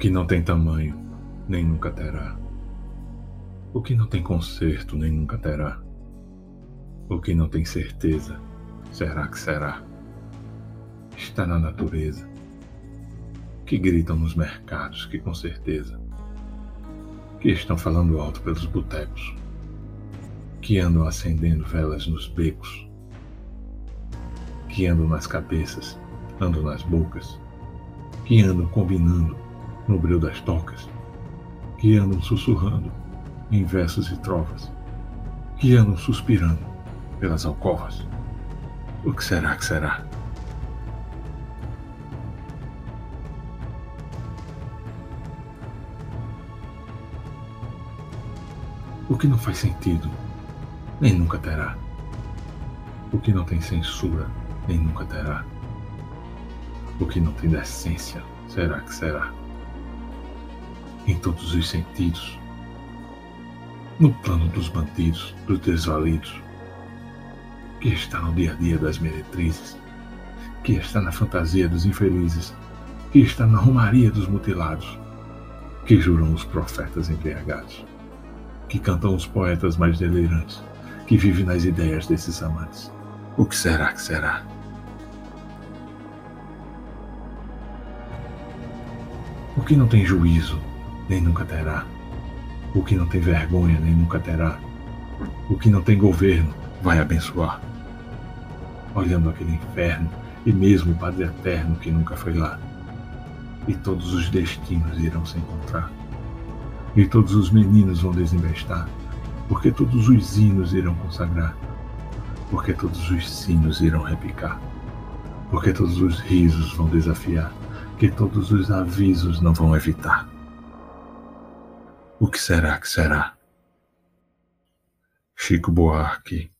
que não tem tamanho, nem nunca terá. O que não tem conserto, nem nunca terá. O que não tem certeza, será que será. Está na natureza, que gritam nos mercados que com certeza, que estão falando alto pelos botecos, que andam acendendo velas nos becos, que andam nas cabeças, andam nas bocas, que andam combinando no breu das tocas, que andam sussurrando em versos e trovas, que andam suspirando pelas alcovas. O que será que será? O que não faz sentido, nem nunca terá. O que não tem censura, nem nunca terá. O que não tem decência, será que será? Em todos os sentidos. No plano dos bandidos, dos desvalidos, que está no dia a dia das meretrizes, que está na fantasia dos infelizes, que está na romaria dos mutilados, que juram os profetas embriagados, que cantam os poetas mais delirantes, que vive nas ideias desses amantes. O que será que será? O que não tem juízo nem nunca terá. O que não tem vergonha, nem nunca terá. O que não tem governo, vai abençoar. Olhando aquele inferno e mesmo o Padre Eterno que nunca foi lá. E todos os destinos irão se encontrar. E todos os meninos vão desinvestar, porque todos os hinos irão consagrar, porque todos os sinos irão repicar, porque todos os risos vão desafiar, que todos os avisos não vão evitar. O que será que será? Chico Buarque